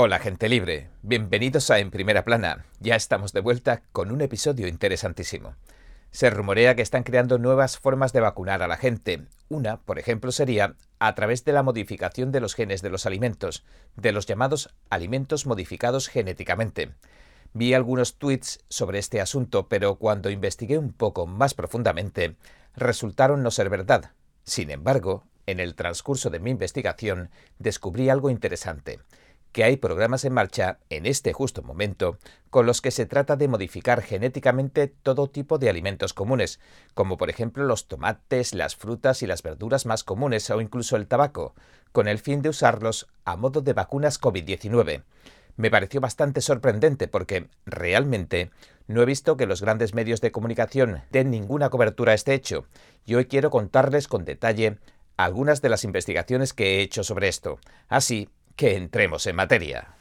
Hola gente libre, bienvenidos a En Primera Plana. Ya estamos de vuelta con un episodio interesantísimo. Se rumorea que están creando nuevas formas de vacunar a la gente. Una, por ejemplo, sería a través de la modificación de los genes de los alimentos, de los llamados alimentos modificados genéticamente. Vi algunos tweets sobre este asunto, pero cuando investigué un poco más profundamente, resultaron no ser verdad. Sin embargo, en el transcurso de mi investigación descubrí algo interesante que hay programas en marcha en este justo momento con los que se trata de modificar genéticamente todo tipo de alimentos comunes, como por ejemplo los tomates, las frutas y las verduras más comunes o incluso el tabaco, con el fin de usarlos a modo de vacunas COVID-19. Me pareció bastante sorprendente porque realmente no he visto que los grandes medios de comunicación den ninguna cobertura a este hecho, y hoy quiero contarles con detalle algunas de las investigaciones que he hecho sobre esto. Así que entremos en materia.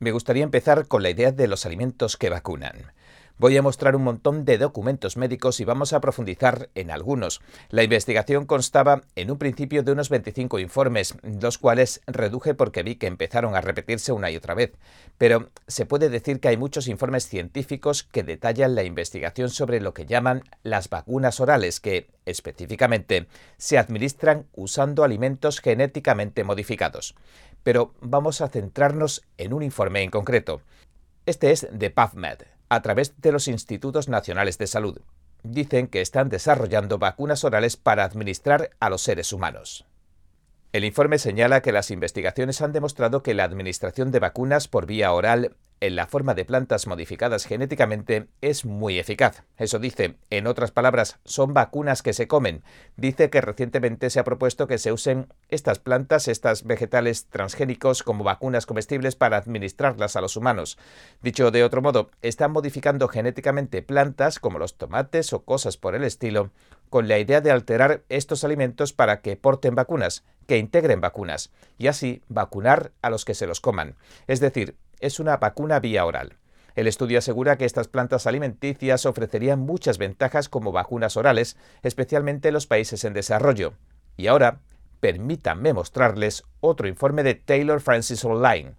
Me gustaría empezar con la idea de los alimentos que vacunan. Voy a mostrar un montón de documentos médicos y vamos a profundizar en algunos. La investigación constaba en un principio de unos 25 informes, los cuales reduje porque vi que empezaron a repetirse una y otra vez. Pero se puede decir que hay muchos informes científicos que detallan la investigación sobre lo que llaman las vacunas orales, que específicamente se administran usando alimentos genéticamente modificados. Pero vamos a centrarnos en un informe en concreto. Este es de PubMed, a través de los Institutos Nacionales de Salud. Dicen que están desarrollando vacunas orales para administrar a los seres humanos. El informe señala que las investigaciones han demostrado que la administración de vacunas por vía oral en la forma de plantas modificadas genéticamente es muy eficaz. Eso dice, en otras palabras, son vacunas que se comen. Dice que recientemente se ha propuesto que se usen estas plantas, estas vegetales transgénicos como vacunas comestibles para administrarlas a los humanos. Dicho de otro modo, están modificando genéticamente plantas como los tomates o cosas por el estilo, con la idea de alterar estos alimentos para que porten vacunas, que integren vacunas, y así vacunar a los que se los coman. Es decir, es una vacuna vía oral. El estudio asegura que estas plantas alimenticias ofrecerían muchas ventajas como vacunas orales, especialmente en los países en desarrollo. Y ahora, permítanme mostrarles otro informe de Taylor Francis Online.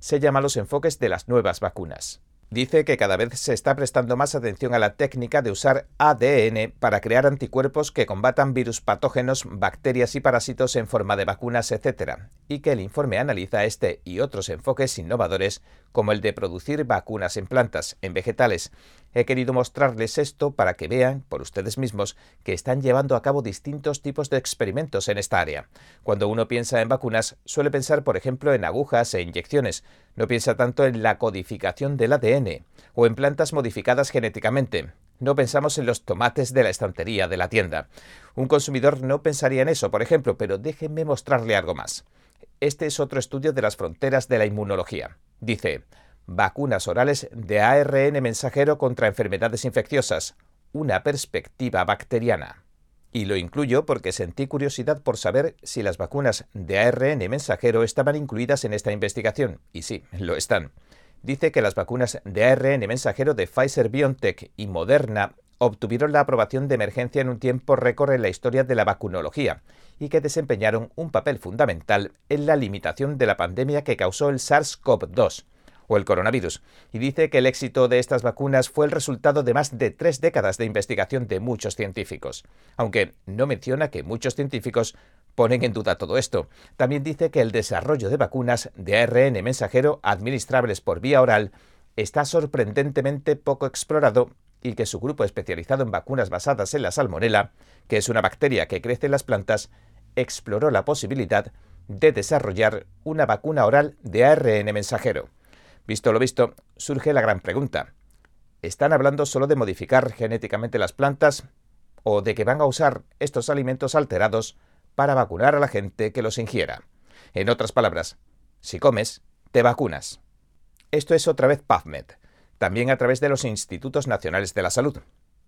Se llama Los enfoques de las nuevas vacunas. Dice que cada vez se está prestando más atención a la técnica de usar ADN para crear anticuerpos que combatan virus patógenos, bacterias y parásitos en forma de vacunas, etc. Y que el informe analiza este y otros enfoques innovadores como el de producir vacunas en plantas, en vegetales. He querido mostrarles esto para que vean, por ustedes mismos, que están llevando a cabo distintos tipos de experimentos en esta área. Cuando uno piensa en vacunas, suele pensar, por ejemplo, en agujas e inyecciones. No piensa tanto en la codificación del ADN o en plantas modificadas genéticamente. No pensamos en los tomates de la estantería de la tienda. Un consumidor no pensaría en eso, por ejemplo, pero déjenme mostrarle algo más. Este es otro estudio de las fronteras de la inmunología. Dice, vacunas orales de ARN mensajero contra enfermedades infecciosas, una perspectiva bacteriana. Y lo incluyo porque sentí curiosidad por saber si las vacunas de ARN mensajero estaban incluidas en esta investigación. Y sí, lo están. Dice que las vacunas de ARN mensajero de Pfizer BioNTech y Moderna obtuvieron la aprobación de emergencia en un tiempo récord en la historia de la vacunología y que desempeñaron un papel fundamental en la limitación de la pandemia que causó el SARS-CoV-2 o el coronavirus, y dice que el éxito de estas vacunas fue el resultado de más de tres décadas de investigación de muchos científicos, aunque no menciona que muchos científicos ponen en duda todo esto. También dice que el desarrollo de vacunas de ARN mensajero administrables por vía oral está sorprendentemente poco explorado y que su grupo especializado en vacunas basadas en la salmonela, que es una bacteria que crece en las plantas, exploró la posibilidad de desarrollar una vacuna oral de ARN mensajero. Visto lo visto, surge la gran pregunta. ¿Están hablando solo de modificar genéticamente las plantas o de que van a usar estos alimentos alterados para vacunar a la gente que los ingiera? En otras palabras, si comes, te vacunas. Esto es otra vez PubMed, también a través de los Institutos Nacionales de la Salud.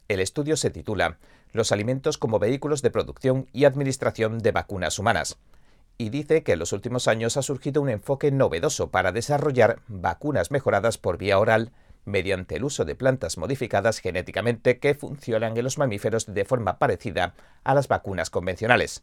El estudio se titula Los alimentos como vehículos de producción y administración de vacunas humanas y dice que en los últimos años ha surgido un enfoque novedoso para desarrollar vacunas mejoradas por vía oral mediante el uso de plantas modificadas genéticamente que funcionan en los mamíferos de forma parecida a las vacunas convencionales.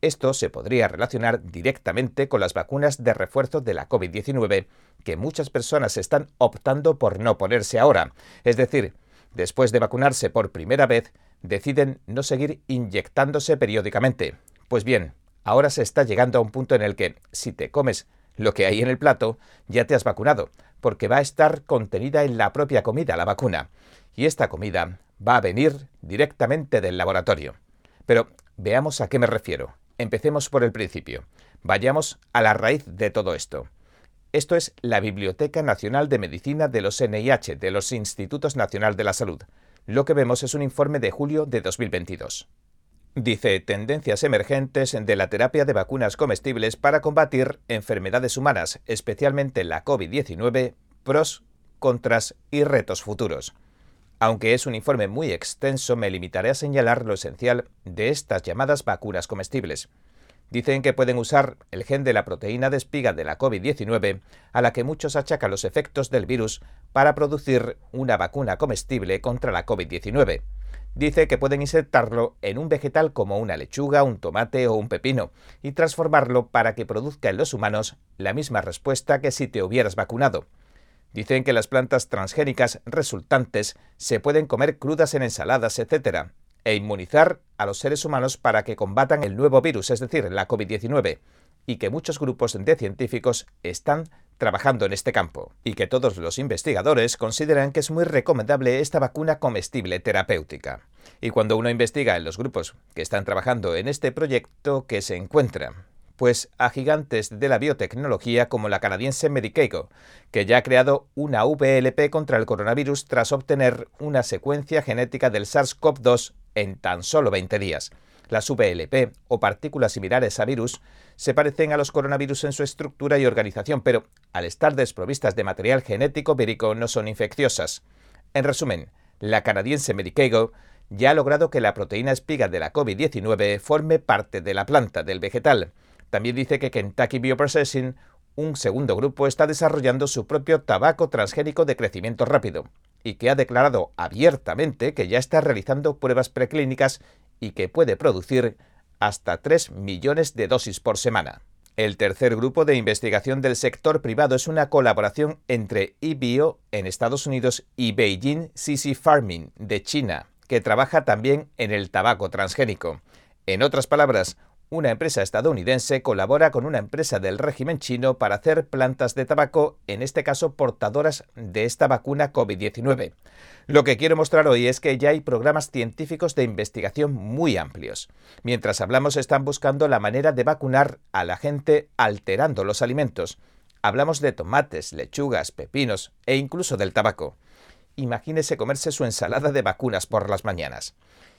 Esto se podría relacionar directamente con las vacunas de refuerzo de la COVID-19 que muchas personas están optando por no ponerse ahora. Es decir, después de vacunarse por primera vez, deciden no seguir inyectándose periódicamente. Pues bien, ahora se está llegando a un punto en el que, si te comes lo que hay en el plato, ya te has vacunado, porque va a estar contenida en la propia comida la vacuna. Y esta comida va a venir directamente del laboratorio. Pero veamos a qué me refiero. Empecemos por el principio. Vayamos a la raíz de todo esto. Esto es la Biblioteca Nacional de Medicina de los NIH, de los Institutos Nacional de la Salud. Lo que vemos es un informe de julio de 2022. Dice tendencias emergentes de la terapia de vacunas comestibles para combatir enfermedades humanas, especialmente la COVID-19, pros, contras y retos futuros. Aunque es un informe muy extenso, me limitaré a señalar lo esencial de estas llamadas vacunas comestibles. Dicen que pueden usar el gen de la proteína de espiga de la COVID-19, a la que muchos achacan los efectos del virus, para producir una vacuna comestible contra la COVID-19. Dice que pueden insertarlo en un vegetal como una lechuga, un tomate o un pepino y transformarlo para que produzca en los humanos la misma respuesta que si te hubieras vacunado. Dicen que las plantas transgénicas resultantes se pueden comer crudas en ensaladas, etc., e inmunizar a los seres humanos para que combatan el nuevo virus, es decir, la COVID-19, y que muchos grupos de científicos están trabajando en este campo, y que todos los investigadores consideran que es muy recomendable esta vacuna comestible terapéutica. Y cuando uno investiga en los grupos que están trabajando en este proyecto, ¿qué se encuentra? pues a gigantes de la biotecnología como la canadiense Medicago, que ya ha creado una VLP contra el coronavirus tras obtener una secuencia genética del SARS-CoV-2 en tan solo 20 días. Las VLP, o partículas similares a virus, se parecen a los coronavirus en su estructura y organización, pero al estar desprovistas de material genético vírico no son infecciosas. En resumen, la canadiense Medicago ya ha logrado que la proteína espiga de la COVID-19 forme parte de la planta del vegetal, también dice que Kentucky Bioprocessing, un segundo grupo, está desarrollando su propio tabaco transgénico de crecimiento rápido y que ha declarado abiertamente que ya está realizando pruebas preclínicas y que puede producir hasta 3 millones de dosis por semana. El tercer grupo de investigación del sector privado es una colaboración entre eBio en Estados Unidos y Beijing CC Farming de China, que trabaja también en el tabaco transgénico. En otras palabras, una empresa estadounidense colabora con una empresa del régimen chino para hacer plantas de tabaco, en este caso portadoras de esta vacuna COVID-19. Lo que quiero mostrar hoy es que ya hay programas científicos de investigación muy amplios. Mientras hablamos están buscando la manera de vacunar a la gente alterando los alimentos. Hablamos de tomates, lechugas, pepinos e incluso del tabaco. Imagínese comerse su ensalada de vacunas por las mañanas.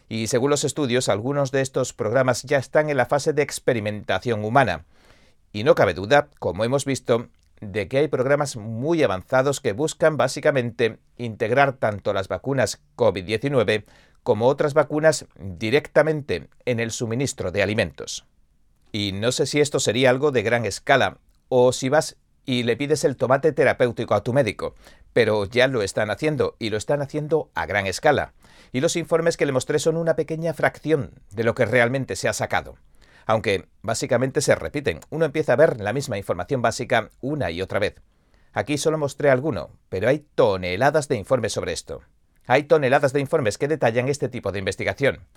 Y según los estudios, algunos de estos programas ya están en la fase de experimentación humana. Y no cabe duda, como hemos visto, de que hay programas muy avanzados que buscan básicamente integrar tanto las vacunas COVID-19 como otras vacunas directamente en el suministro de alimentos. Y no sé si esto sería algo de gran escala, o si vas y le pides el tomate terapéutico a tu médico, pero ya lo están haciendo y lo están haciendo a gran escala y los informes que le mostré son una pequeña fracción de lo que realmente se ha sacado. Aunque básicamente se repiten, uno empieza a ver la misma información básica una y otra vez. Aquí solo mostré alguno, pero hay toneladas de informes sobre esto. Hay toneladas de informes que detallan este tipo de investigación.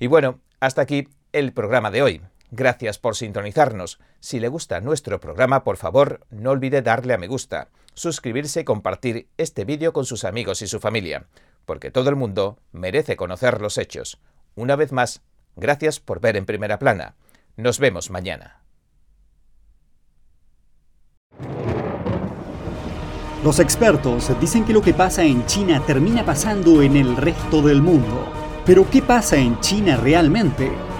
Y bueno, hasta aquí el programa de hoy. Gracias por sintonizarnos. Si le gusta nuestro programa, por favor, no olvide darle a me gusta, suscribirse y compartir este vídeo con sus amigos y su familia porque todo el mundo merece conocer los hechos. Una vez más, gracias por ver en primera plana. Nos vemos mañana. Los expertos dicen que lo que pasa en China termina pasando en el resto del mundo. Pero ¿qué pasa en China realmente?